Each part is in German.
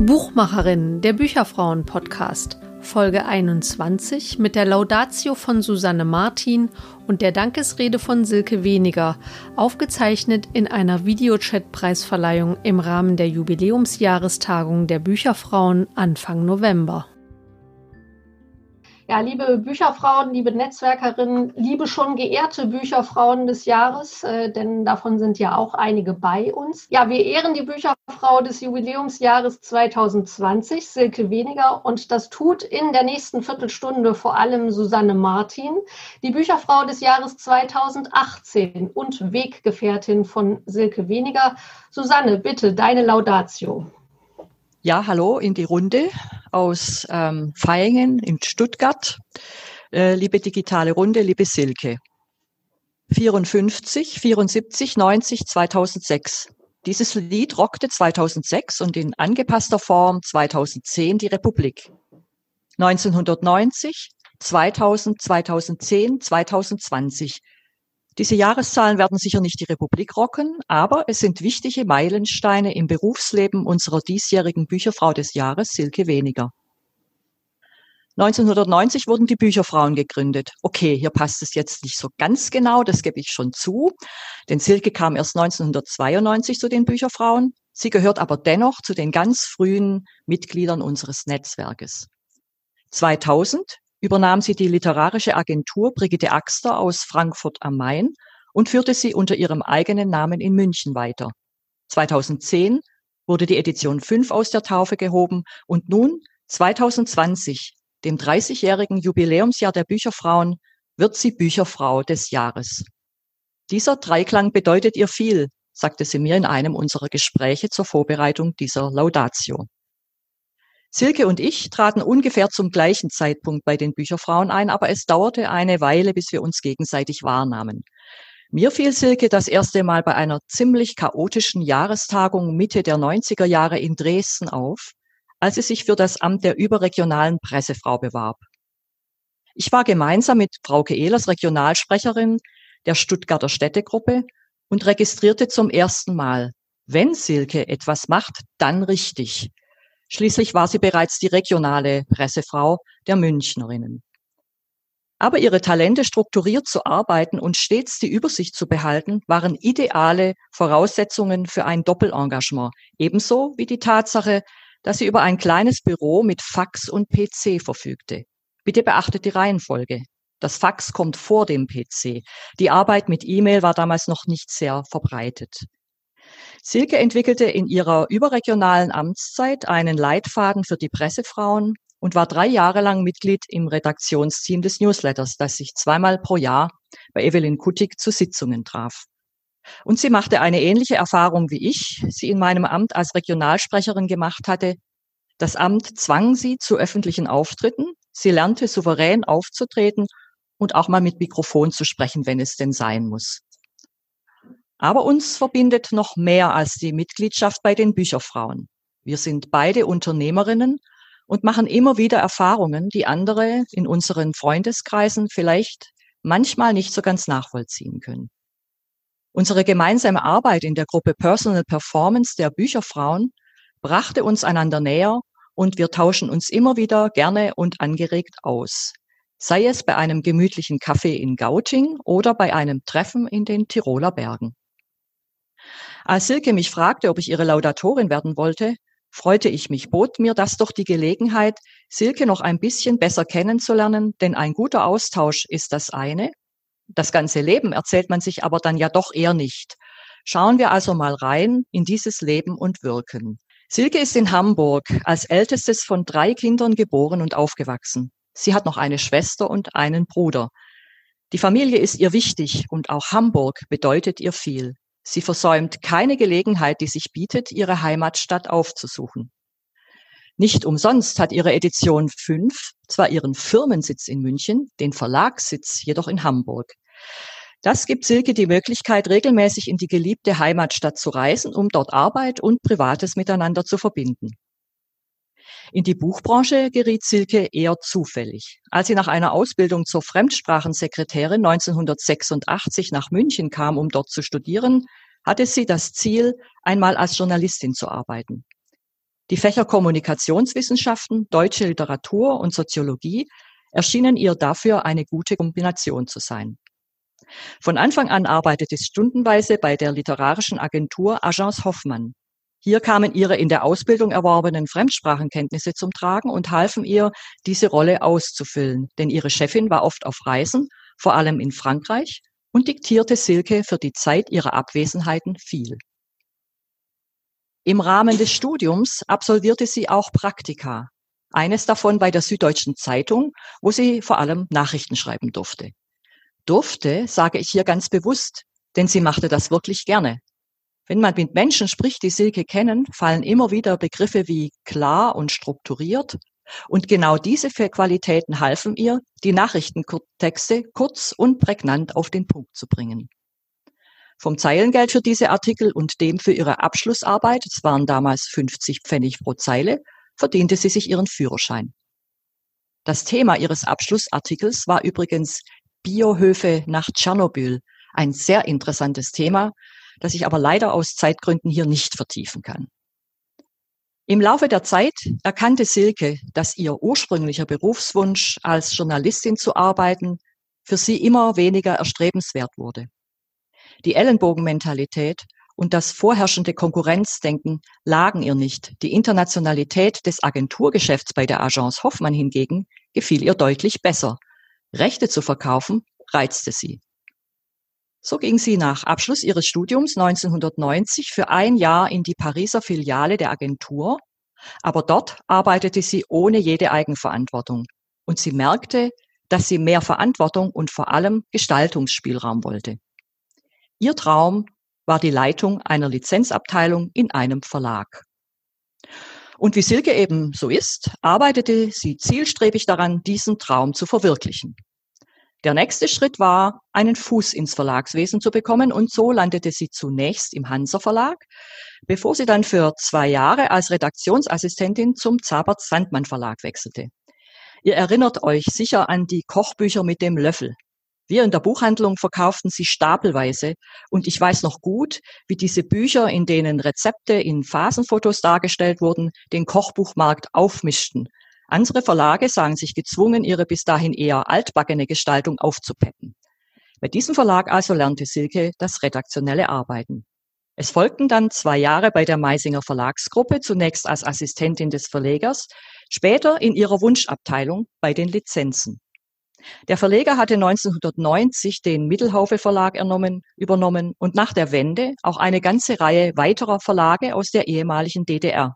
Buchmacherin, der Bücherfrauen-Podcast, Folge 21 mit der Laudatio von Susanne Martin und der Dankesrede von Silke Weniger, aufgezeichnet in einer Videochat-Preisverleihung im Rahmen der Jubiläumsjahrestagung der Bücherfrauen Anfang November. Ja, liebe Bücherfrauen, liebe Netzwerkerinnen, liebe schon geehrte Bücherfrauen des Jahres, äh, denn davon sind ja auch einige bei uns. Ja, wir ehren die Bücherfrau des Jubiläumsjahres 2020, Silke Weniger, und das tut in der nächsten Viertelstunde vor allem Susanne Martin, die Bücherfrau des Jahres 2018 und Weggefährtin von Silke Weniger. Susanne, bitte deine Laudatio. Ja, hallo in die Runde aus ähm, Feingen in Stuttgart. Äh, liebe digitale Runde, liebe Silke. 54, 74, 90, 2006. Dieses Lied rockte 2006 und in angepasster Form 2010 die Republik. 1990, 2000, 2010, 2020 diese Jahreszahlen werden sicher nicht die Republik rocken, aber es sind wichtige Meilensteine im Berufsleben unserer diesjährigen Bücherfrau des Jahres, Silke Weniger. 1990 wurden die Bücherfrauen gegründet. Okay, hier passt es jetzt nicht so ganz genau, das gebe ich schon zu, denn Silke kam erst 1992 zu den Bücherfrauen. Sie gehört aber dennoch zu den ganz frühen Mitgliedern unseres Netzwerkes. 2000 übernahm sie die literarische Agentur Brigitte Axter aus Frankfurt am Main und führte sie unter ihrem eigenen Namen in München weiter. 2010 wurde die Edition 5 aus der Taufe gehoben und nun 2020, dem 30-jährigen Jubiläumsjahr der Bücherfrauen, wird sie Bücherfrau des Jahres. Dieser Dreiklang bedeutet ihr viel, sagte sie mir in einem unserer Gespräche zur Vorbereitung dieser Laudatio. Silke und ich traten ungefähr zum gleichen Zeitpunkt bei den Bücherfrauen ein, aber es dauerte eine Weile, bis wir uns gegenseitig wahrnahmen. Mir fiel Silke das erste Mal bei einer ziemlich chaotischen Jahrestagung Mitte der 90er Jahre in Dresden auf, als sie sich für das Amt der überregionalen Pressefrau bewarb. Ich war gemeinsam mit Frauke Ehlers Regionalsprecherin der Stuttgarter Städtegruppe und registrierte zum ersten Mal, wenn Silke etwas macht, dann richtig. Schließlich war sie bereits die regionale Pressefrau der Münchnerinnen. Aber ihre Talente strukturiert zu arbeiten und stets die Übersicht zu behalten, waren ideale Voraussetzungen für ein Doppelengagement, ebenso wie die Tatsache, dass sie über ein kleines Büro mit Fax und PC verfügte. Bitte beachtet die Reihenfolge. Das Fax kommt vor dem PC. Die Arbeit mit E-Mail war damals noch nicht sehr verbreitet. Silke entwickelte in ihrer überregionalen Amtszeit einen Leitfaden für die Pressefrauen und war drei Jahre lang Mitglied im Redaktionsteam des Newsletters, das sich zweimal pro Jahr bei Evelyn Kuttig zu Sitzungen traf. Und sie machte eine ähnliche Erfahrung wie ich, sie in meinem Amt als Regionalsprecherin gemacht hatte. Das Amt zwang sie zu öffentlichen Auftritten. Sie lernte souverän aufzutreten und auch mal mit Mikrofon zu sprechen, wenn es denn sein muss. Aber uns verbindet noch mehr als die Mitgliedschaft bei den Bücherfrauen. Wir sind beide Unternehmerinnen und machen immer wieder Erfahrungen, die andere in unseren Freundeskreisen vielleicht manchmal nicht so ganz nachvollziehen können. Unsere gemeinsame Arbeit in der Gruppe Personal Performance der Bücherfrauen brachte uns einander näher und wir tauschen uns immer wieder gerne und angeregt aus. Sei es bei einem gemütlichen Kaffee in Gauting oder bei einem Treffen in den Tiroler Bergen. Als Silke mich fragte, ob ich ihre Laudatorin werden wollte, freute ich mich, bot mir das doch die Gelegenheit, Silke noch ein bisschen besser kennenzulernen, denn ein guter Austausch ist das eine. Das ganze Leben erzählt man sich aber dann ja doch eher nicht. Schauen wir also mal rein in dieses Leben und Wirken. Silke ist in Hamburg als ältestes von drei Kindern geboren und aufgewachsen. Sie hat noch eine Schwester und einen Bruder. Die Familie ist ihr wichtig und auch Hamburg bedeutet ihr viel. Sie versäumt keine Gelegenheit, die sich bietet, ihre Heimatstadt aufzusuchen. Nicht umsonst hat ihre Edition 5 zwar ihren Firmensitz in München, den Verlagssitz jedoch in Hamburg. Das gibt Silke die Möglichkeit, regelmäßig in die geliebte Heimatstadt zu reisen, um dort Arbeit und Privates miteinander zu verbinden. In die Buchbranche geriet Silke eher zufällig. Als sie nach einer Ausbildung zur Fremdsprachensekretärin 1986 nach München kam, um dort zu studieren, hatte sie das Ziel, einmal als Journalistin zu arbeiten. Die Fächer Kommunikationswissenschaften, deutsche Literatur und Soziologie erschienen ihr dafür eine gute Kombination zu sein. Von Anfang an arbeitete sie stundenweise bei der literarischen Agentur Agence Hoffmann. Hier kamen ihre in der Ausbildung erworbenen Fremdsprachenkenntnisse zum Tragen und halfen ihr, diese Rolle auszufüllen, denn ihre Chefin war oft auf Reisen, vor allem in Frankreich, und diktierte Silke für die Zeit ihrer Abwesenheiten viel. Im Rahmen des Studiums absolvierte sie auch Praktika, eines davon bei der Süddeutschen Zeitung, wo sie vor allem Nachrichten schreiben durfte. Durfte, sage ich hier ganz bewusst, denn sie machte das wirklich gerne. Wenn man mit Menschen spricht, die Silke kennen, fallen immer wieder Begriffe wie klar und strukturiert. Und genau diese vier Qualitäten halfen ihr, die Nachrichtentexte kurz und prägnant auf den Punkt zu bringen. Vom Zeilengeld für diese Artikel und dem für ihre Abschlussarbeit, es waren damals 50 Pfennig pro Zeile, verdiente sie sich ihren Führerschein. Das Thema ihres Abschlussartikels war übrigens Biohöfe nach Tschernobyl, ein sehr interessantes Thema, das ich aber leider aus Zeitgründen hier nicht vertiefen kann. Im Laufe der Zeit erkannte Silke, dass ihr ursprünglicher Berufswunsch, als Journalistin zu arbeiten, für sie immer weniger erstrebenswert wurde. Die Ellenbogenmentalität und das vorherrschende Konkurrenzdenken lagen ihr nicht. Die Internationalität des Agenturgeschäfts bei der Agence Hoffmann hingegen gefiel ihr deutlich besser. Rechte zu verkaufen reizte sie. So ging sie nach Abschluss ihres Studiums 1990 für ein Jahr in die Pariser Filiale der Agentur, aber dort arbeitete sie ohne jede Eigenverantwortung und sie merkte, dass sie mehr Verantwortung und vor allem Gestaltungsspielraum wollte. Ihr Traum war die Leitung einer Lizenzabteilung in einem Verlag. Und wie Silke eben so ist, arbeitete sie zielstrebig daran, diesen Traum zu verwirklichen. Der nächste Schritt war, einen Fuß ins Verlagswesen zu bekommen und so landete sie zunächst im Hansa Verlag, bevor sie dann für zwei Jahre als Redaktionsassistentin zum Zabert Sandmann Verlag wechselte. Ihr erinnert euch sicher an die Kochbücher mit dem Löffel. Wir in der Buchhandlung verkauften sie stapelweise und ich weiß noch gut, wie diese Bücher, in denen Rezepte in Phasenfotos dargestellt wurden, den Kochbuchmarkt aufmischten andere Verlage sahen sich gezwungen, ihre bis dahin eher altbackene Gestaltung aufzupeppen. Bei diesem Verlag also lernte Silke das redaktionelle Arbeiten. Es folgten dann zwei Jahre bei der Meisinger Verlagsgruppe, zunächst als Assistentin des Verlegers, später in ihrer Wunschabteilung bei den Lizenzen. Der Verleger hatte 1990 den Mittelhaufe Verlag ernommen, übernommen und nach der Wende auch eine ganze Reihe weiterer Verlage aus der ehemaligen DDR.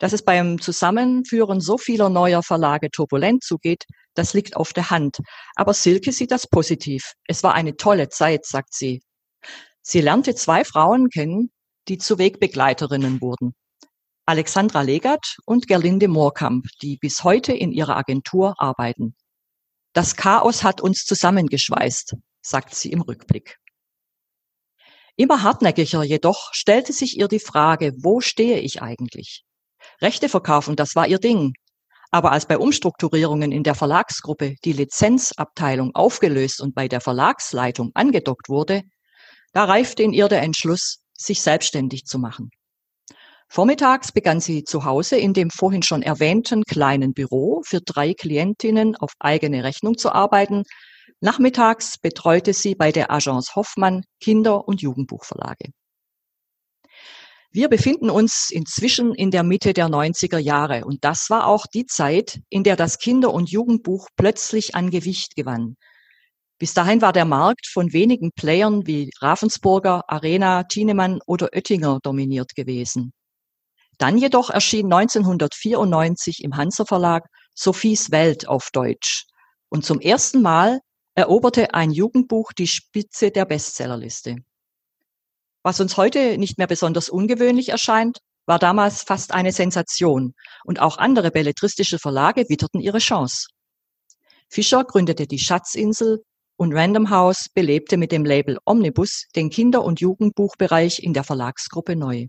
Dass es beim Zusammenführen so vieler neuer Verlage turbulent zugeht, das liegt auf der Hand. Aber Silke sieht das positiv. Es war eine tolle Zeit, sagt sie. Sie lernte zwei Frauen kennen, die zu Wegbegleiterinnen wurden. Alexandra Legat und Gerlinde Moorkamp, die bis heute in ihrer Agentur arbeiten. Das Chaos hat uns zusammengeschweißt, sagt sie im Rückblick. Immer hartnäckiger jedoch stellte sich ihr die Frage, wo stehe ich eigentlich? Rechte verkaufen, das war ihr Ding. Aber als bei Umstrukturierungen in der Verlagsgruppe die Lizenzabteilung aufgelöst und bei der Verlagsleitung angedockt wurde, da reifte in ihr der Entschluss, sich selbstständig zu machen. Vormittags begann sie zu Hause in dem vorhin schon erwähnten kleinen Büro für drei Klientinnen auf eigene Rechnung zu arbeiten. Nachmittags betreute sie bei der Agence Hoffmann Kinder- und Jugendbuchverlage. Wir befinden uns inzwischen in der Mitte der 90er Jahre und das war auch die Zeit, in der das Kinder- und Jugendbuch plötzlich an Gewicht gewann. Bis dahin war der Markt von wenigen Playern wie Ravensburger, Arena, Thienemann oder Oettinger dominiert gewesen. Dann jedoch erschien 1994 im Hansa Verlag Sophies Welt auf Deutsch. Und zum ersten Mal eroberte ein Jugendbuch die Spitze der Bestsellerliste. Was uns heute nicht mehr besonders ungewöhnlich erscheint, war damals fast eine Sensation und auch andere belletristische Verlage witterten ihre Chance. Fischer gründete die Schatzinsel und Random House belebte mit dem Label Omnibus den Kinder- und Jugendbuchbereich in der Verlagsgruppe neu.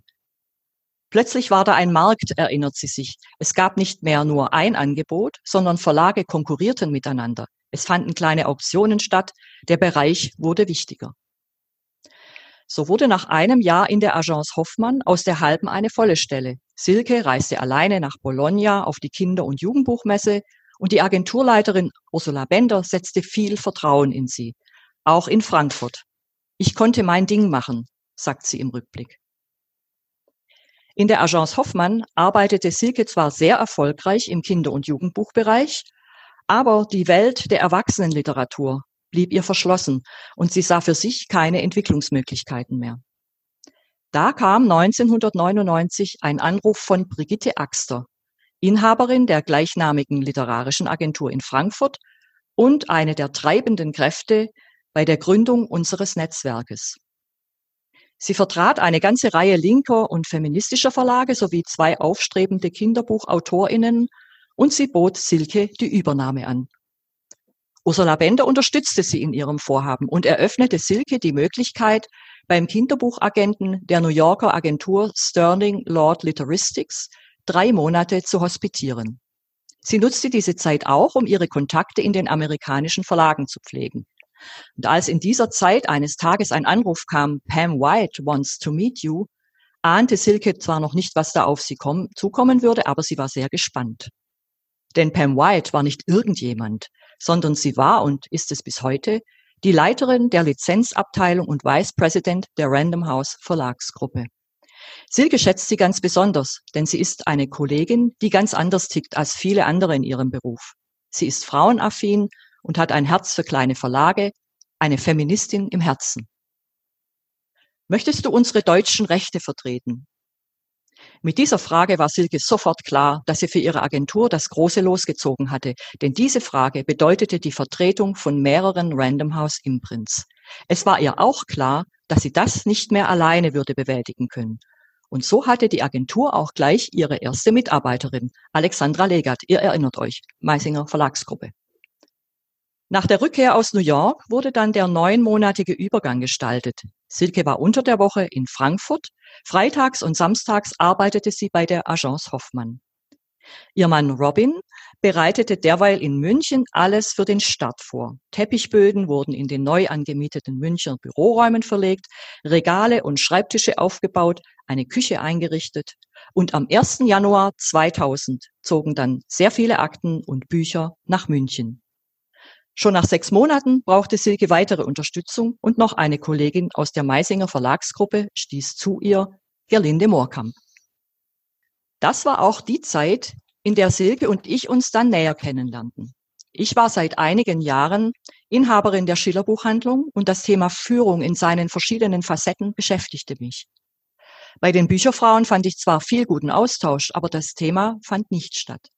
Plötzlich war da ein Markt, erinnert sie sich. Es gab nicht mehr nur ein Angebot, sondern Verlage konkurrierten miteinander. Es fanden kleine Auktionen statt. Der Bereich wurde wichtiger. So wurde nach einem Jahr in der Agence Hoffmann aus der halben eine volle Stelle. Silke reiste alleine nach Bologna auf die Kinder- und Jugendbuchmesse und die Agenturleiterin Ursula Bender setzte viel Vertrauen in sie. Auch in Frankfurt. Ich konnte mein Ding machen, sagt sie im Rückblick. In der Agence Hoffmann arbeitete Silke zwar sehr erfolgreich im Kinder- und Jugendbuchbereich, aber die Welt der Erwachsenenliteratur blieb ihr verschlossen und sie sah für sich keine Entwicklungsmöglichkeiten mehr. Da kam 1999 ein Anruf von Brigitte Axter, Inhaberin der gleichnamigen literarischen Agentur in Frankfurt und eine der treibenden Kräfte bei der Gründung unseres Netzwerkes. Sie vertrat eine ganze Reihe linker und feministischer Verlage sowie zwei aufstrebende Kinderbuchautorinnen und sie bot Silke die Übernahme an. Ursula Bender unterstützte sie in ihrem Vorhaben und eröffnete Silke die Möglichkeit, beim Kinderbuchagenten der New Yorker Agentur Sterling Lord Litteristics drei Monate zu hospitieren. Sie nutzte diese Zeit auch, um ihre Kontakte in den amerikanischen Verlagen zu pflegen. Und als in dieser Zeit eines Tages ein Anruf kam, Pam White wants to meet you, ahnte Silke zwar noch nicht, was da auf sie kommen, zukommen würde, aber sie war sehr gespannt. Denn Pam White war nicht irgendjemand, sondern sie war und ist es bis heute die Leiterin der Lizenzabteilung und Vice President der Random House Verlagsgruppe. Silke schätzt sie ganz besonders, denn sie ist eine Kollegin, die ganz anders tickt als viele andere in ihrem Beruf. Sie ist frauenaffin und hat ein Herz für kleine Verlage, eine Feministin im Herzen. Möchtest du unsere deutschen Rechte vertreten? Mit dieser Frage war Silke sofort klar, dass sie für ihre Agentur das große losgezogen hatte, denn diese Frage bedeutete die Vertretung von mehreren Random House Imprints. Es war ihr auch klar, dass sie das nicht mehr alleine würde bewältigen können. Und so hatte die Agentur auch gleich ihre erste Mitarbeiterin, Alexandra Legat. Ihr erinnert euch, Meisinger Verlagsgruppe. Nach der Rückkehr aus New York wurde dann der neunmonatige Übergang gestaltet. Silke war unter der Woche in Frankfurt, freitags und samstags arbeitete sie bei der Agence Hoffmann. Ihr Mann Robin bereitete derweil in München alles für den Start vor. Teppichböden wurden in den neu angemieteten Münchner Büroräumen verlegt, Regale und Schreibtische aufgebaut, eine Küche eingerichtet und am 1. Januar 2000 zogen dann sehr viele Akten und Bücher nach München. Schon nach sechs Monaten brauchte Silke weitere Unterstützung und noch eine Kollegin aus der Meisinger Verlagsgruppe stieß zu ihr, Gerlinde Moorkamp. Das war auch die Zeit, in der Silke und ich uns dann näher kennenlernten. Ich war seit einigen Jahren Inhaberin der Schillerbuchhandlung und das Thema Führung in seinen verschiedenen Facetten beschäftigte mich. Bei den Bücherfrauen fand ich zwar viel guten Austausch, aber das Thema fand nicht statt.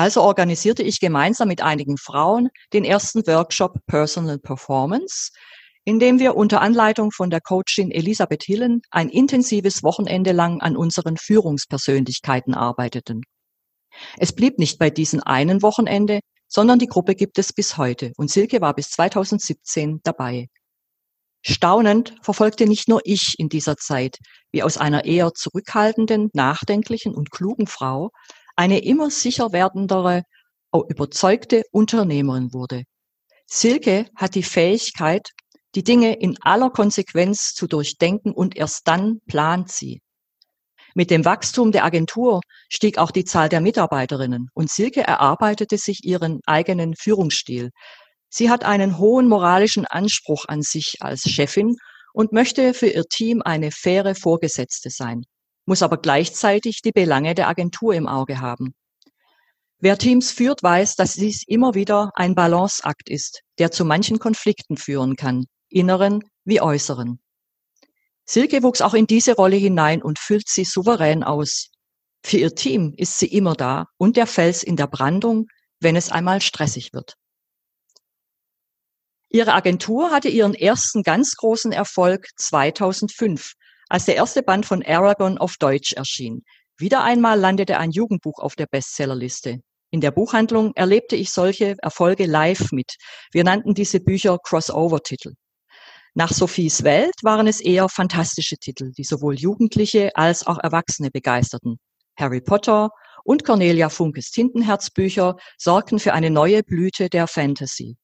Also organisierte ich gemeinsam mit einigen Frauen den ersten Workshop Personal Performance, in dem wir unter Anleitung von der Coachin Elisabeth Hillen ein intensives Wochenende lang an unseren Führungspersönlichkeiten arbeiteten. Es blieb nicht bei diesem einen Wochenende, sondern die Gruppe gibt es bis heute und Silke war bis 2017 dabei. Staunend verfolgte nicht nur ich in dieser Zeit, wie aus einer eher zurückhaltenden, nachdenklichen und klugen Frau eine immer sicher werdendere, überzeugte Unternehmerin wurde. Silke hat die Fähigkeit, die Dinge in aller Konsequenz zu durchdenken und erst dann plant sie. Mit dem Wachstum der Agentur stieg auch die Zahl der Mitarbeiterinnen und Silke erarbeitete sich ihren eigenen Führungsstil. Sie hat einen hohen moralischen Anspruch an sich als Chefin und möchte für ihr Team eine faire Vorgesetzte sein muss aber gleichzeitig die Belange der Agentur im Auge haben. Wer Teams führt, weiß, dass dies immer wieder ein Balanceakt ist, der zu manchen Konflikten führen kann, inneren wie äußeren. Silke wuchs auch in diese Rolle hinein und füllt sie souverän aus. Für ihr Team ist sie immer da und der Fels in der Brandung, wenn es einmal stressig wird. Ihre Agentur hatte ihren ersten ganz großen Erfolg 2005 als der erste Band von Aragon auf Deutsch erschien. Wieder einmal landete ein Jugendbuch auf der Bestsellerliste. In der Buchhandlung erlebte ich solche Erfolge live mit. Wir nannten diese Bücher Crossover-Titel. Nach Sophies Welt waren es eher fantastische Titel, die sowohl Jugendliche als auch Erwachsene begeisterten. Harry Potter und Cornelia Funkes Tintenherzbücher sorgten für eine neue Blüte der Fantasy.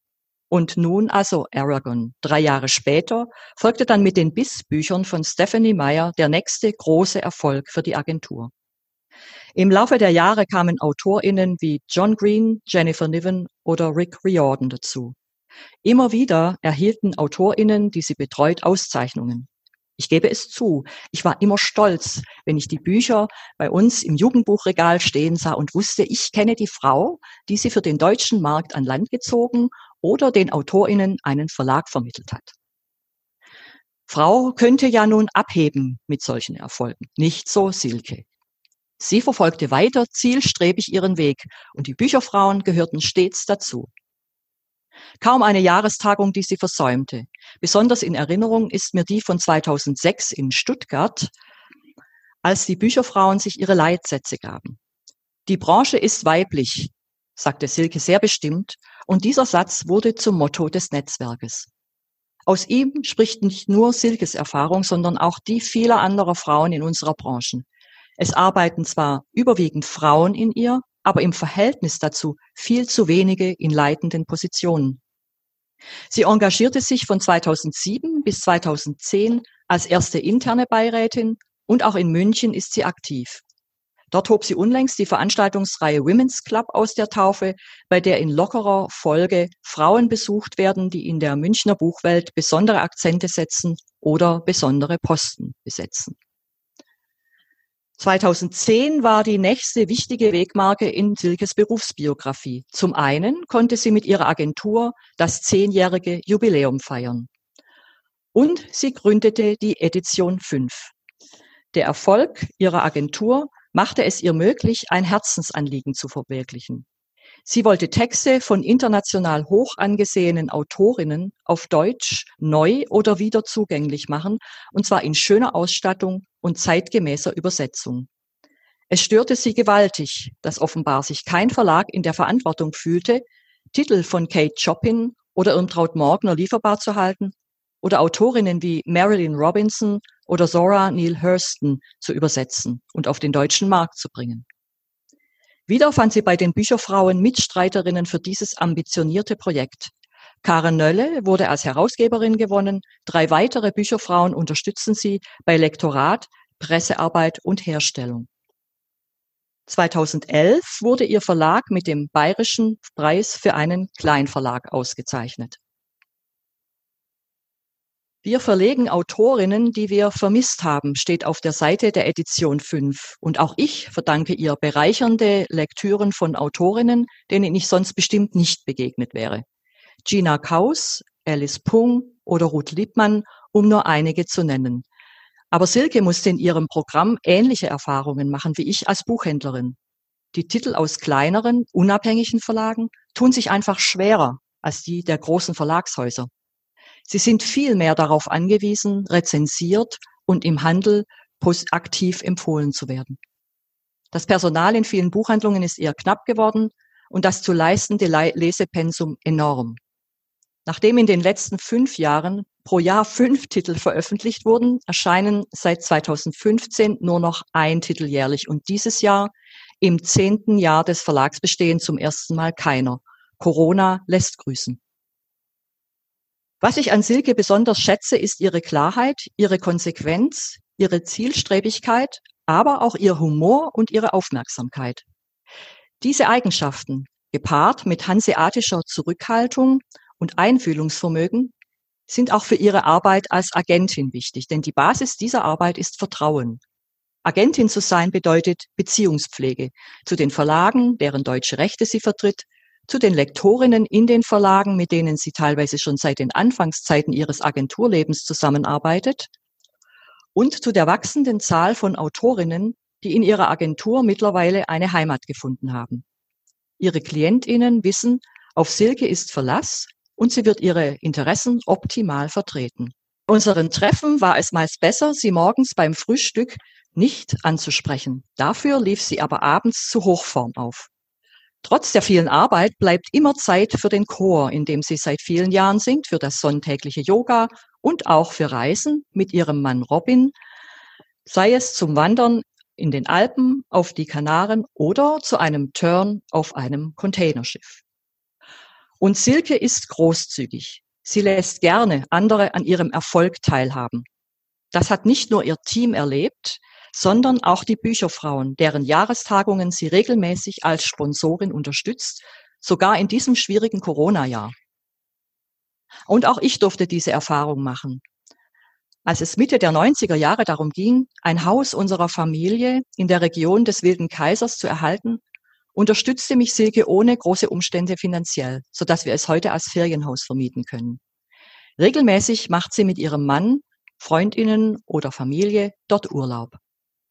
Und nun also Aragon. Drei Jahre später folgte dann mit den Biss-Büchern von Stephanie Meyer der nächste große Erfolg für die Agentur. Im Laufe der Jahre kamen AutorInnen wie John Green, Jennifer Niven oder Rick Riordan dazu. Immer wieder erhielten AutorInnen, die sie betreut, Auszeichnungen. Ich gebe es zu, ich war immer stolz, wenn ich die Bücher bei uns im Jugendbuchregal stehen sah und wusste, ich kenne die Frau, die sie für den deutschen Markt an Land gezogen oder den AutorInnen einen Verlag vermittelt hat. Frau könnte ja nun abheben mit solchen Erfolgen, nicht so Silke. Sie verfolgte weiter zielstrebig ihren Weg und die Bücherfrauen gehörten stets dazu. Kaum eine Jahrestagung, die sie versäumte. Besonders in Erinnerung ist mir die von 2006 in Stuttgart, als die Bücherfrauen sich ihre Leitsätze gaben. Die Branche ist weiblich, sagte Silke sehr bestimmt, und dieser Satz wurde zum Motto des Netzwerkes. Aus ihm spricht nicht nur Silkes Erfahrung, sondern auch die vieler anderer Frauen in unserer Branche. Es arbeiten zwar überwiegend Frauen in ihr, aber im Verhältnis dazu viel zu wenige in leitenden Positionen. Sie engagierte sich von 2007 bis 2010 als erste interne Beirätin und auch in München ist sie aktiv. Dort hob sie unlängst die Veranstaltungsreihe Women's Club aus der Taufe, bei der in lockerer Folge Frauen besucht werden, die in der Münchner Buchwelt besondere Akzente setzen oder besondere Posten besetzen. 2010 war die nächste wichtige Wegmarke in Silkes Berufsbiografie. Zum einen konnte sie mit ihrer Agentur das zehnjährige Jubiläum feiern. Und sie gründete die Edition 5. Der Erfolg ihrer Agentur machte es ihr möglich, ein Herzensanliegen zu verwirklichen. Sie wollte Texte von international hoch angesehenen Autorinnen auf Deutsch neu oder wieder zugänglich machen, und zwar in schöner Ausstattung und zeitgemäßer Übersetzung. Es störte sie gewaltig, dass offenbar sich kein Verlag in der Verantwortung fühlte, Titel von Kate Chopin oder Irmtraut Morgner lieferbar zu halten oder Autorinnen wie Marilyn Robinson oder Zora Neale Hurston zu übersetzen und auf den deutschen Markt zu bringen. Wieder fand sie bei den Bücherfrauen Mitstreiterinnen für dieses ambitionierte Projekt. Karen Nölle wurde als Herausgeberin gewonnen. Drei weitere Bücherfrauen unterstützen sie bei Lektorat, Pressearbeit und Herstellung. 2011 wurde ihr Verlag mit dem Bayerischen Preis für einen Kleinverlag ausgezeichnet. Wir verlegen Autorinnen, die wir vermisst haben, steht auf der Seite der Edition 5. Und auch ich verdanke ihr bereichernde Lektüren von Autorinnen, denen ich sonst bestimmt nicht begegnet wäre. Gina Kaus, Alice Pung oder Ruth Liebmann, um nur einige zu nennen. Aber Silke musste in ihrem Programm ähnliche Erfahrungen machen wie ich als Buchhändlerin. Die Titel aus kleineren, unabhängigen Verlagen tun sich einfach schwerer als die der großen Verlagshäuser. Sie sind viel mehr darauf angewiesen, rezensiert und im Handel aktiv empfohlen zu werden. Das Personal in vielen Buchhandlungen ist eher knapp geworden und das zu leistende Lesepensum enorm. Nachdem in den letzten fünf Jahren pro Jahr fünf Titel veröffentlicht wurden, erscheinen seit 2015 nur noch ein Titel jährlich und dieses Jahr im zehnten Jahr des Verlagsbestehens zum ersten Mal keiner. Corona lässt grüßen. Was ich an Silke besonders schätze, ist ihre Klarheit, ihre Konsequenz, ihre Zielstrebigkeit, aber auch ihr Humor und ihre Aufmerksamkeit. Diese Eigenschaften, gepaart mit hanseatischer Zurückhaltung und Einfühlungsvermögen, sind auch für ihre Arbeit als Agentin wichtig, denn die Basis dieser Arbeit ist Vertrauen. Agentin zu sein bedeutet Beziehungspflege zu den Verlagen, deren deutsche Rechte sie vertritt, zu den Lektorinnen in den Verlagen, mit denen sie teilweise schon seit den Anfangszeiten ihres Agenturlebens zusammenarbeitet, und zu der wachsenden Zahl von Autorinnen, die in ihrer Agentur mittlerweile eine Heimat gefunden haben. Ihre Klientinnen wissen, auf Silke ist Verlass und sie wird ihre Interessen optimal vertreten. Unseren Treffen war es meist besser, sie morgens beim Frühstück nicht anzusprechen. Dafür lief sie aber abends zu Hochform auf. Trotz der vielen Arbeit bleibt immer Zeit für den Chor, in dem sie seit vielen Jahren singt, für das sonntägliche Yoga und auch für Reisen mit ihrem Mann Robin, sei es zum Wandern in den Alpen, auf die Kanaren oder zu einem Turn auf einem Containerschiff. Und Silke ist großzügig. Sie lässt gerne andere an ihrem Erfolg teilhaben. Das hat nicht nur ihr Team erlebt, sondern auch die Bücherfrauen, deren Jahrestagungen sie regelmäßig als Sponsorin unterstützt, sogar in diesem schwierigen Corona-Jahr. Und auch ich durfte diese Erfahrung machen. Als es Mitte der 90er Jahre darum ging, ein Haus unserer Familie in der Region des Wilden Kaisers zu erhalten, unterstützte mich Silke ohne große Umstände finanziell, sodass wir es heute als Ferienhaus vermieten können. Regelmäßig macht sie mit ihrem Mann, Freundinnen oder Familie dort Urlaub.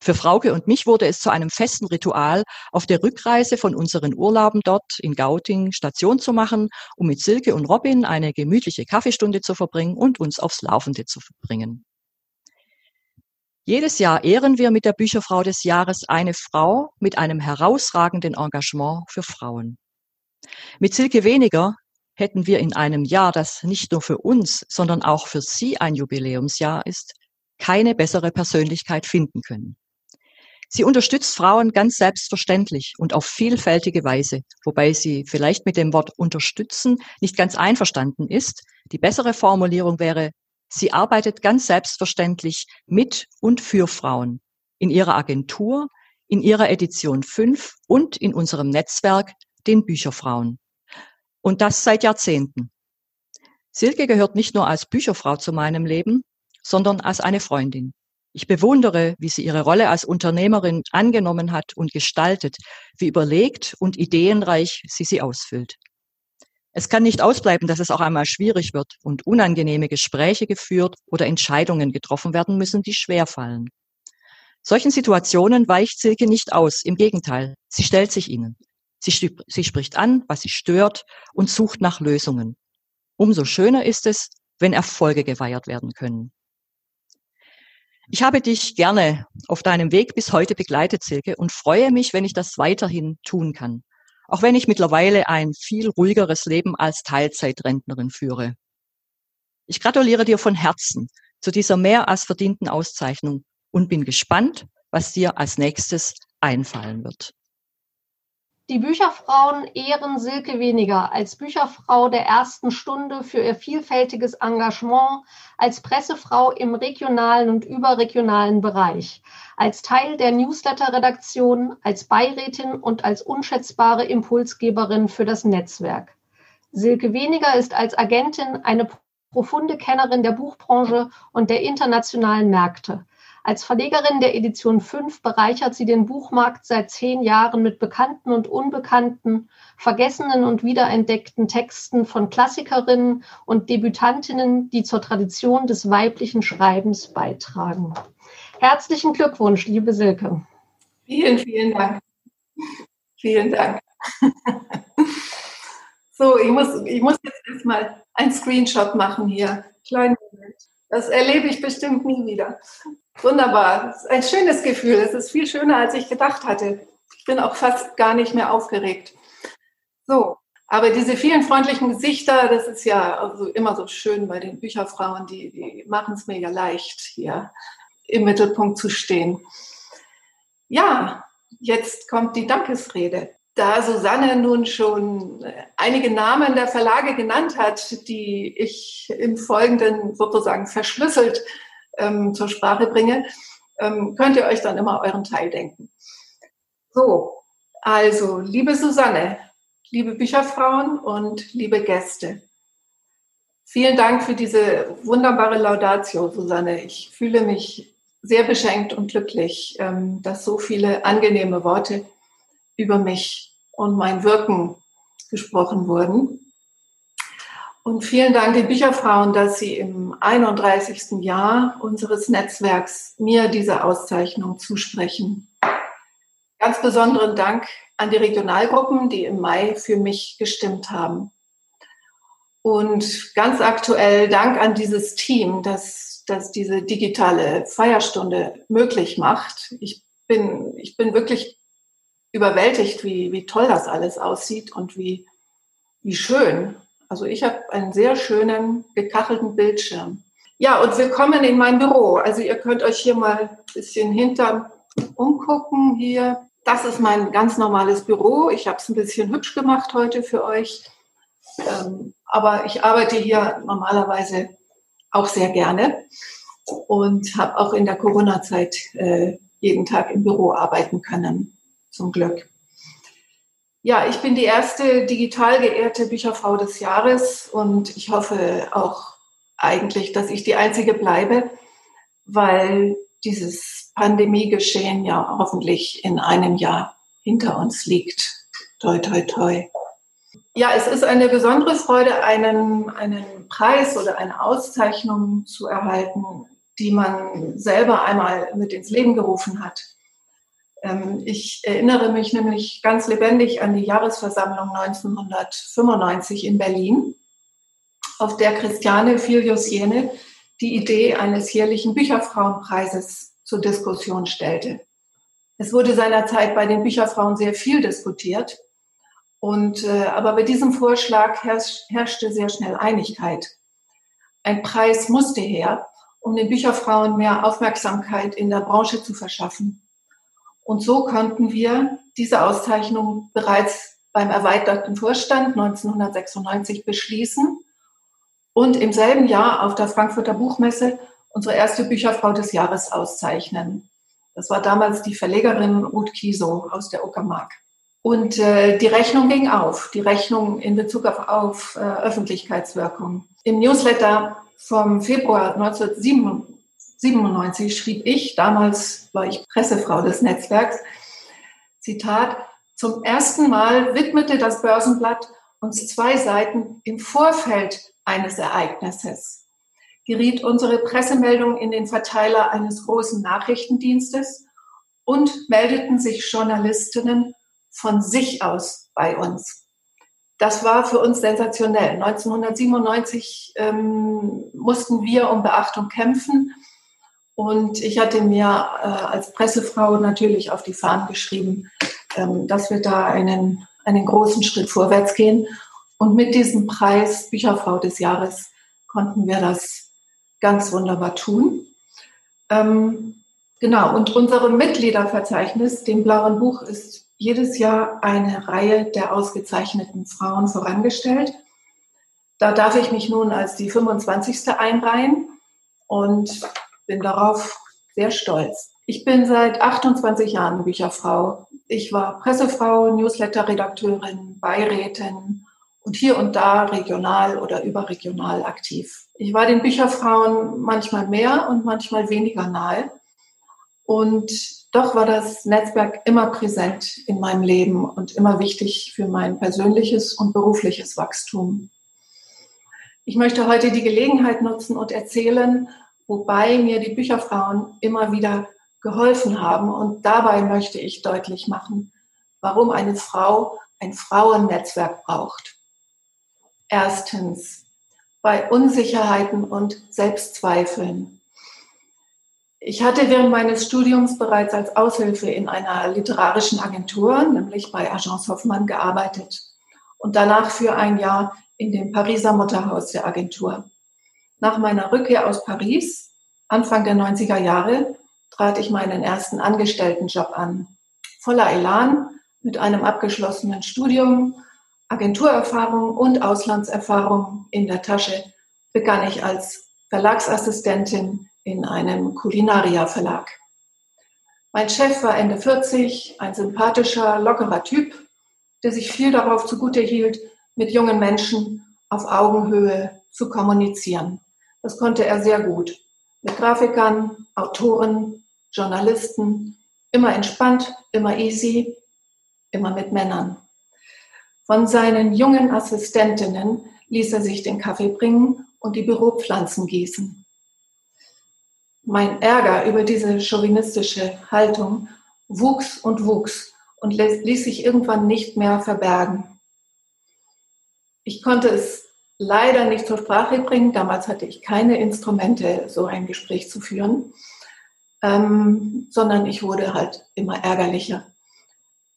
Für Frauke und mich wurde es zu einem festen Ritual, auf der Rückreise von unseren Urlauben dort in Gauting Station zu machen, um mit Silke und Robin eine gemütliche Kaffeestunde zu verbringen und uns aufs Laufende zu verbringen. Jedes Jahr ehren wir mit der Bücherfrau des Jahres eine Frau mit einem herausragenden Engagement für Frauen. Mit Silke Weniger hätten wir in einem Jahr, das nicht nur für uns, sondern auch für Sie ein Jubiläumsjahr ist, keine bessere Persönlichkeit finden können. Sie unterstützt Frauen ganz selbstverständlich und auf vielfältige Weise, wobei sie vielleicht mit dem Wort unterstützen nicht ganz einverstanden ist. Die bessere Formulierung wäre, sie arbeitet ganz selbstverständlich mit und für Frauen in ihrer Agentur, in ihrer Edition 5 und in unserem Netzwerk, den Bücherfrauen. Und das seit Jahrzehnten. Silke gehört nicht nur als Bücherfrau zu meinem Leben, sondern als eine Freundin. Ich bewundere, wie sie ihre Rolle als Unternehmerin angenommen hat und gestaltet, wie überlegt und ideenreich sie sie ausfüllt. Es kann nicht ausbleiben, dass es auch einmal schwierig wird und unangenehme Gespräche geführt oder Entscheidungen getroffen werden müssen, die schwer fallen. Solchen Situationen weicht Silke nicht aus. Im Gegenteil, sie stellt sich ihnen. Sie, sie spricht an, was sie stört und sucht nach Lösungen. Umso schöner ist es, wenn Erfolge gefeiert werden können. Ich habe dich gerne auf deinem Weg bis heute begleitet, Silke, und freue mich, wenn ich das weiterhin tun kann. Auch wenn ich mittlerweile ein viel ruhigeres Leben als Teilzeitrentnerin führe. Ich gratuliere dir von Herzen zu dieser mehr als verdienten Auszeichnung und bin gespannt, was dir als nächstes einfallen wird. Die Bücherfrauen ehren Silke Weniger als Bücherfrau der ersten Stunde für ihr vielfältiges Engagement als Pressefrau im regionalen und überregionalen Bereich, als Teil der Newsletter-Redaktion, als Beirätin und als unschätzbare Impulsgeberin für das Netzwerk. Silke Weniger ist als Agentin eine profunde Kennerin der Buchbranche und der internationalen Märkte. Als Verlegerin der Edition 5 bereichert sie den Buchmarkt seit zehn Jahren mit bekannten und unbekannten, vergessenen und wiederentdeckten Texten von Klassikerinnen und Debütantinnen, die zur Tradition des weiblichen Schreibens beitragen. Herzlichen Glückwunsch, liebe Silke. Vielen, vielen Dank. Vielen Dank. So, ich muss, ich muss jetzt erstmal einen Screenshot machen hier. Kleinen Moment. Das erlebe ich bestimmt nie wieder. Wunderbar. Das ist ein schönes Gefühl. Es ist viel schöner, als ich gedacht hatte. Ich bin auch fast gar nicht mehr aufgeregt. So, aber diese vielen freundlichen Gesichter, das ist ja also immer so schön bei den Bücherfrauen, die, die machen es mir ja leicht, hier im Mittelpunkt zu stehen. Ja, jetzt kommt die Dankesrede. Da Susanne nun schon einige Namen der Verlage genannt hat, die ich im Folgenden sozusagen verschlüsselt ähm, zur Sprache bringe, ähm, könnt ihr euch dann immer euren Teil denken. So, also, liebe Susanne, liebe Bücherfrauen und liebe Gäste, vielen Dank für diese wunderbare Laudatio, Susanne. Ich fühle mich sehr beschenkt und glücklich, ähm, dass so viele angenehme Worte über mich und mein Wirken gesprochen wurden. Und vielen Dank den Bücherfrauen, dass Sie im 31. Jahr unseres Netzwerks mir diese Auszeichnung zusprechen. Ganz besonderen Dank an die Regionalgruppen, die im Mai für mich gestimmt haben. Und ganz aktuell Dank an dieses Team, das, das diese digitale Feierstunde möglich macht. Ich bin, ich bin wirklich überwältigt, wie, wie toll das alles aussieht und wie, wie schön. Also ich habe einen sehr schönen gekachelten Bildschirm. Ja, und willkommen in mein Büro. Also ihr könnt euch hier mal ein bisschen hinter umgucken. Hier, das ist mein ganz normales Büro. Ich habe es ein bisschen hübsch gemacht heute für euch. Ähm, aber ich arbeite hier normalerweise auch sehr gerne und habe auch in der Corona-Zeit äh, jeden Tag im Büro arbeiten können, zum Glück. Ja, ich bin die erste digital geehrte Bücherfrau des Jahres und ich hoffe auch eigentlich, dass ich die einzige bleibe, weil dieses Pandemiegeschehen ja hoffentlich in einem Jahr hinter uns liegt. Toi, toi, toi. Ja, es ist eine besondere Freude, einen, einen Preis oder eine Auszeichnung zu erhalten, die man selber einmal mit ins Leben gerufen hat. Ähm, ich erinnere mich nämlich ganz lebendig an die Jahresversammlung 1995 in Berlin, auf der Christiane Filius-Jene die Idee eines jährlichen Bücherfrauenpreises zur Diskussion stellte. Es wurde seinerzeit bei den Bücherfrauen sehr viel diskutiert. Und, äh, aber bei diesem Vorschlag herrsch, herrschte sehr schnell Einigkeit. Ein Preis musste her, um den Bücherfrauen mehr Aufmerksamkeit in der Branche zu verschaffen. Und so konnten wir diese Auszeichnung bereits beim erweiterten Vorstand 1996 beschließen und im selben Jahr auf der Frankfurter Buchmesse unsere erste Bücherfrau des Jahres auszeichnen. Das war damals die Verlegerin Ruth Kiesow aus der Uckermark. Und äh, die Rechnung ging auf, die Rechnung in Bezug auf, auf äh, Öffentlichkeitswirkung. Im Newsletter vom Februar 1997 97 schrieb ich, damals war ich Pressefrau des Netzwerks, Zitat, zum ersten Mal widmete das Börsenblatt uns zwei Seiten im Vorfeld eines Ereignisses. Geriet unsere Pressemeldung in den Verteiler eines großen Nachrichtendienstes und meldeten sich Journalistinnen von sich aus bei uns. Das war für uns sensationell. 1997 ähm, mussten wir um Beachtung kämpfen und ich hatte mir äh, als Pressefrau natürlich auf die Fahnen geschrieben, ähm, dass wir da einen, einen großen Schritt vorwärts gehen. Und mit diesem Preis Bücherfrau des Jahres konnten wir das ganz wunderbar tun. Ähm, genau, und unserem Mitgliederverzeichnis, dem blauen Buch, ist jedes Jahr eine Reihe der ausgezeichneten Frauen vorangestellt. Da darf ich mich nun als die 25. einreihen. Und bin darauf sehr stolz. Ich bin seit 28 Jahren Bücherfrau. Ich war Pressefrau, Newsletter-Redakteurin, Beirätin und hier und da regional oder überregional aktiv. Ich war den Bücherfrauen manchmal mehr und manchmal weniger nahe. Und doch war das Netzwerk immer präsent in meinem Leben und immer wichtig für mein persönliches und berufliches Wachstum. Ich möchte heute die Gelegenheit nutzen und erzählen, wobei mir die Bücherfrauen immer wieder geholfen haben. Und dabei möchte ich deutlich machen, warum eine Frau ein Frauennetzwerk braucht. Erstens, bei Unsicherheiten und Selbstzweifeln. Ich hatte während meines Studiums bereits als Aushilfe in einer literarischen Agentur, nämlich bei Agence Hoffmann, gearbeitet und danach für ein Jahr in dem Pariser Mutterhaus der Agentur. Nach meiner Rückkehr aus Paris, Anfang der 90er Jahre, trat ich meinen ersten Angestelltenjob an. Voller Elan, mit einem abgeschlossenen Studium, Agenturerfahrung und Auslandserfahrung in der Tasche, begann ich als Verlagsassistentin in einem Kulinaria-Verlag. Mein Chef war Ende 40, ein sympathischer, lockerer Typ, der sich viel darauf zugute hielt, mit jungen Menschen auf Augenhöhe zu kommunizieren. Das konnte er sehr gut. Mit Grafikern, Autoren, Journalisten, immer entspannt, immer easy, immer mit Männern. Von seinen jungen Assistentinnen ließ er sich den Kaffee bringen und die Büropflanzen gießen. Mein Ärger über diese chauvinistische Haltung wuchs und wuchs und ließ sich irgendwann nicht mehr verbergen. Ich konnte es leider nicht zur Sprache bringen. Damals hatte ich keine Instrumente, so ein Gespräch zu führen, ähm, sondern ich wurde halt immer ärgerlicher.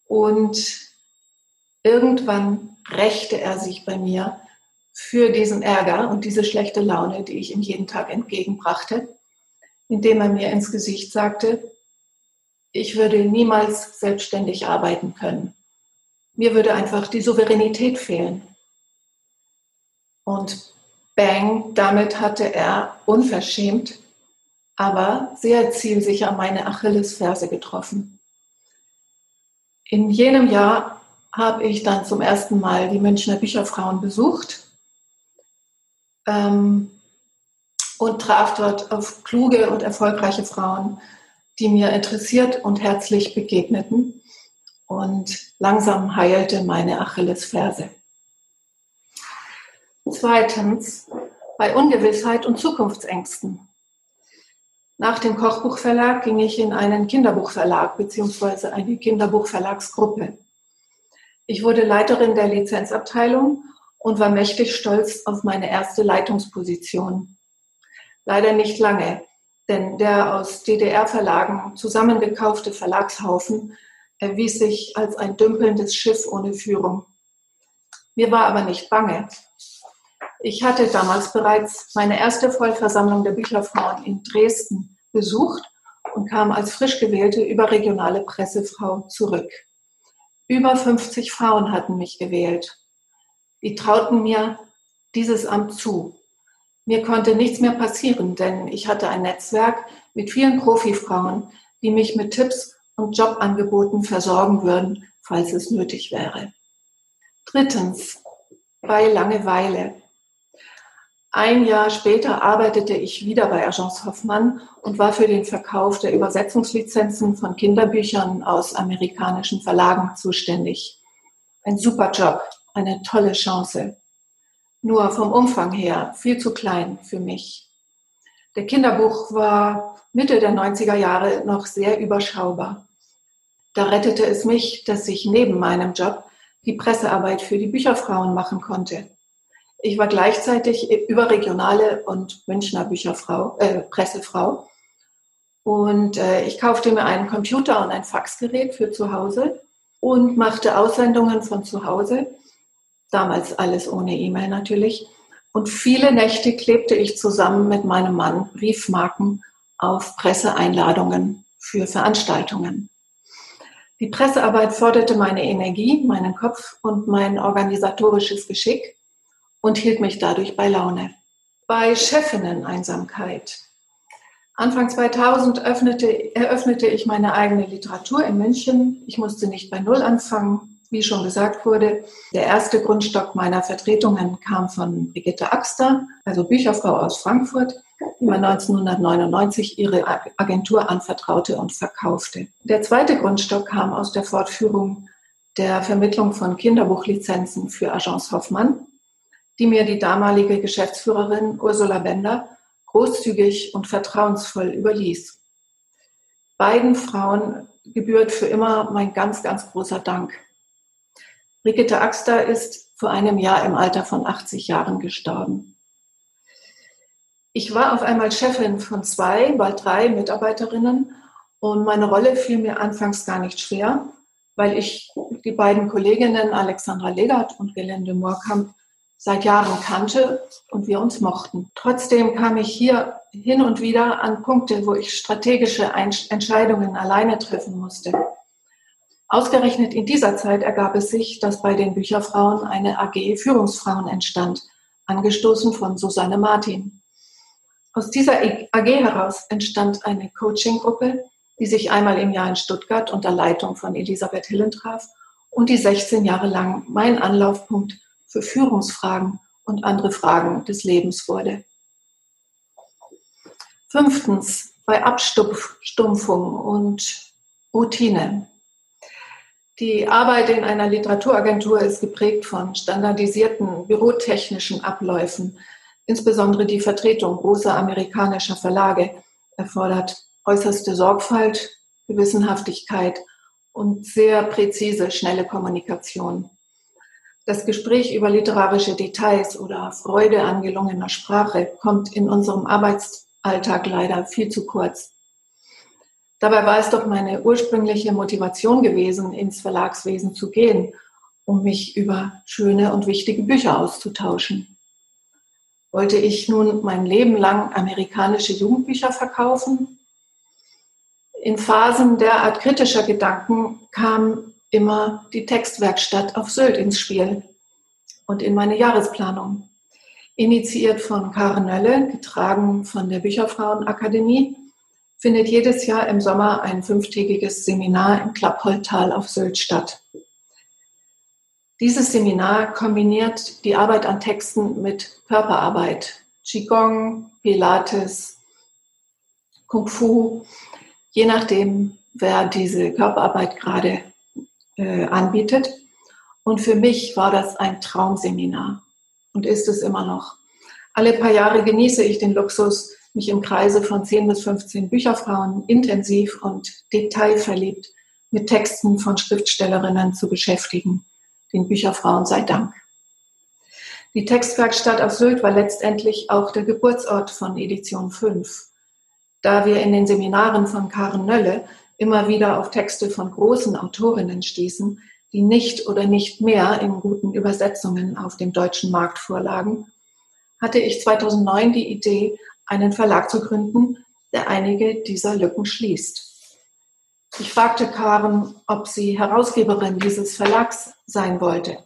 Und irgendwann rächte er sich bei mir für diesen Ärger und diese schlechte Laune, die ich ihm jeden Tag entgegenbrachte, indem er mir ins Gesicht sagte, ich würde niemals selbstständig arbeiten können. Mir würde einfach die Souveränität fehlen. Und bang, damit hatte er unverschämt, aber sehr zielsicher meine Achillesferse getroffen. In jenem Jahr habe ich dann zum ersten Mal die Münchner Bücherfrauen besucht ähm, und traf dort auf kluge und erfolgreiche Frauen, die mir interessiert und herzlich begegneten. Und langsam heilte meine Achillesferse. Zweitens, bei Ungewissheit und Zukunftsängsten. Nach dem Kochbuchverlag ging ich in einen Kinderbuchverlag bzw. eine Kinderbuchverlagsgruppe. Ich wurde Leiterin der Lizenzabteilung und war mächtig stolz auf meine erste Leitungsposition. Leider nicht lange, denn der aus DDR-Verlagen zusammengekaufte Verlagshaufen erwies sich als ein dümpelndes Schiff ohne Führung. Mir war aber nicht bange. Ich hatte damals bereits meine erste Vollversammlung der Bücherfrauen in Dresden besucht und kam als frisch gewählte überregionale Pressefrau zurück. Über 50 Frauen hatten mich gewählt. Die trauten mir dieses Amt zu. Mir konnte nichts mehr passieren, denn ich hatte ein Netzwerk mit vielen Profifrauen, die mich mit Tipps und Jobangeboten versorgen würden, falls es nötig wäre. Drittens, bei Langeweile. Ein Jahr später arbeitete ich wieder bei Agence Hoffmann und war für den Verkauf der Übersetzungslizenzen von Kinderbüchern aus amerikanischen Verlagen zuständig. Ein super Job eine tolle Chance. Nur vom Umfang her viel zu klein für mich. Der Kinderbuch war Mitte der 90er Jahre noch sehr überschaubar. Da rettete es mich, dass ich neben meinem Job die Pressearbeit für die Bücherfrauen machen konnte. Ich war gleichzeitig überregionale und Münchner Bücherfrau, äh, Pressefrau. Und äh, ich kaufte mir einen Computer und ein Faxgerät für zu Hause und machte Aussendungen von zu Hause damals alles ohne E-Mail natürlich. Und viele Nächte klebte ich zusammen mit meinem Mann Briefmarken auf Presseeinladungen für Veranstaltungen. Die Pressearbeit forderte meine Energie, meinen Kopf und mein organisatorisches Geschick und hielt mich dadurch bei Laune. Bei Chefinnen-Einsamkeit. Anfang 2000 öffnete, eröffnete ich meine eigene Literatur in München. Ich musste nicht bei Null anfangen. Wie schon gesagt wurde, der erste Grundstock meiner Vertretungen kam von Brigitte Axter, also Bücherfrau aus Frankfurt, die mir 1999 ihre Agentur anvertraute und verkaufte. Der zweite Grundstock kam aus der Fortführung der Vermittlung von Kinderbuchlizenzen für Agence Hoffmann, die mir die damalige Geschäftsführerin Ursula Bender großzügig und vertrauensvoll überließ. Beiden Frauen gebührt für immer mein ganz, ganz großer Dank. Brigitte Axter ist vor einem Jahr im Alter von 80 Jahren gestorben. Ich war auf einmal Chefin von zwei, bald drei Mitarbeiterinnen und meine Rolle fiel mir anfangs gar nicht schwer, weil ich die beiden Kolleginnen Alexandra Legert und Gelände Moorkamp seit Jahren kannte und wir uns mochten. Trotzdem kam ich hier hin und wieder an Punkte, wo ich strategische Entscheidungen alleine treffen musste. Ausgerechnet in dieser Zeit ergab es sich, dass bei den Bücherfrauen eine AG Führungsfrauen entstand, angestoßen von Susanne Martin. Aus dieser AG heraus entstand eine Coaching-Gruppe, die sich einmal im Jahr in Stuttgart unter Leitung von Elisabeth Hillen traf und die 16 Jahre lang mein Anlaufpunkt für Führungsfragen und andere Fragen des Lebens wurde. Fünftens, bei Abstumpfung und Routine. Die Arbeit in einer Literaturagentur ist geprägt von standardisierten bürotechnischen Abläufen. Insbesondere die Vertretung großer amerikanischer Verlage erfordert äußerste Sorgfalt, Gewissenhaftigkeit und sehr präzise, schnelle Kommunikation. Das Gespräch über literarische Details oder Freude an gelungener Sprache kommt in unserem Arbeitsalltag leider viel zu kurz. Dabei war es doch meine ursprüngliche Motivation gewesen, ins Verlagswesen zu gehen, um mich über schöne und wichtige Bücher auszutauschen. Wollte ich nun mein Leben lang amerikanische Jugendbücher verkaufen? In Phasen derart kritischer Gedanken kam immer die Textwerkstatt auf Sylt ins Spiel und in meine Jahresplanung. Initiiert von Karen Nölle, getragen von der Bücherfrauenakademie, findet jedes Jahr im Sommer ein fünftägiges Seminar im Klappholtal auf Sylt statt. Dieses Seminar kombiniert die Arbeit an Texten mit Körperarbeit, Qigong, Pilates, Kung Fu, je nachdem, wer diese Körperarbeit gerade äh, anbietet. Und für mich war das ein Traumseminar und ist es immer noch. Alle paar Jahre genieße ich den Luxus, mich im Kreise von 10 bis 15 Bücherfrauen intensiv und detailverliebt mit Texten von Schriftstellerinnen zu beschäftigen den Bücherfrauen sei Dank. Die Textwerkstatt auf Sylt war letztendlich auch der Geburtsort von Edition 5. Da wir in den Seminaren von Karen Nölle immer wieder auf Texte von großen Autorinnen stießen, die nicht oder nicht mehr in guten Übersetzungen auf dem deutschen Markt vorlagen, hatte ich 2009 die Idee, einen Verlag zu gründen, der einige dieser Lücken schließt. Ich fragte Karen, ob sie Herausgeberin dieses Verlags sein wollte.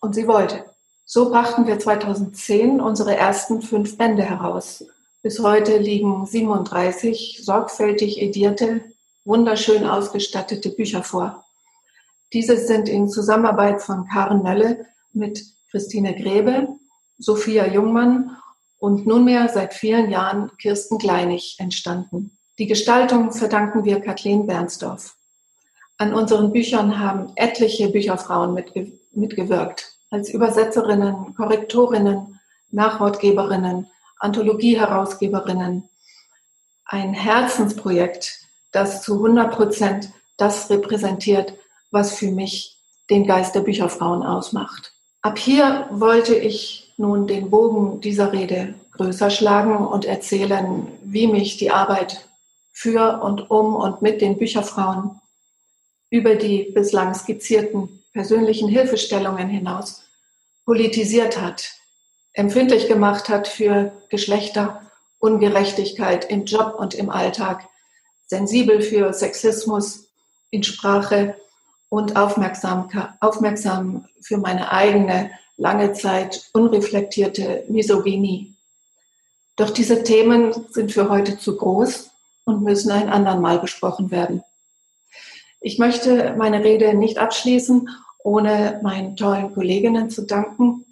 Und sie wollte. So brachten wir 2010 unsere ersten fünf Bände heraus. Bis heute liegen 37 sorgfältig edierte, wunderschön ausgestattete Bücher vor. Diese sind in Zusammenarbeit von Karen Nölle mit Christine Grebe, Sophia Jungmann und nunmehr seit vielen Jahren Kirsten Kleinig entstanden. Die Gestaltung verdanken wir Kathleen Bernsdorf. An unseren Büchern haben etliche Bücherfrauen mitge mitgewirkt, als Übersetzerinnen, Korrektorinnen, Nachwortgeberinnen, Anthologie-Herausgeberinnen. Ein Herzensprojekt, das zu 100 Prozent das repräsentiert, was für mich den Geist der Bücherfrauen ausmacht. Ab hier wollte ich nun den Bogen dieser Rede größer schlagen und erzählen, wie mich die Arbeit für und um und mit den Bücherfrauen über die bislang skizzierten persönlichen Hilfestellungen hinaus politisiert hat, empfindlich gemacht hat für Geschlechterungerechtigkeit im Job und im Alltag, sensibel für Sexismus in Sprache und aufmerksam, aufmerksam für meine eigene lange Zeit unreflektierte Misogynie. Doch diese Themen sind für heute zu groß und müssen ein andermal besprochen werden. Ich möchte meine Rede nicht abschließen, ohne meinen tollen Kolleginnen zu danken,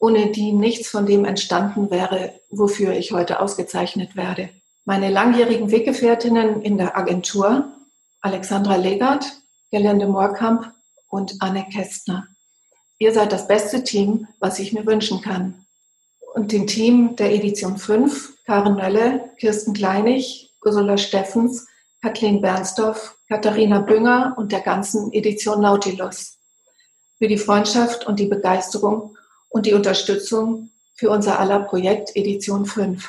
ohne die nichts von dem entstanden wäre, wofür ich heute ausgezeichnet werde. Meine langjährigen Weggefährtinnen in der Agentur, Alexandra Legert, Gelände Moorkamp und Anne Kästner. Ihr seid das beste Team, was ich mir wünschen kann. Und dem Team der Edition 5, Karen Nölle, Kirsten Kleinig, Ursula Steffens, Kathleen Bernsdorf, Katharina Bünger und der ganzen Edition Nautilus für die Freundschaft und die Begeisterung und die Unterstützung für unser aller Projekt Edition 5.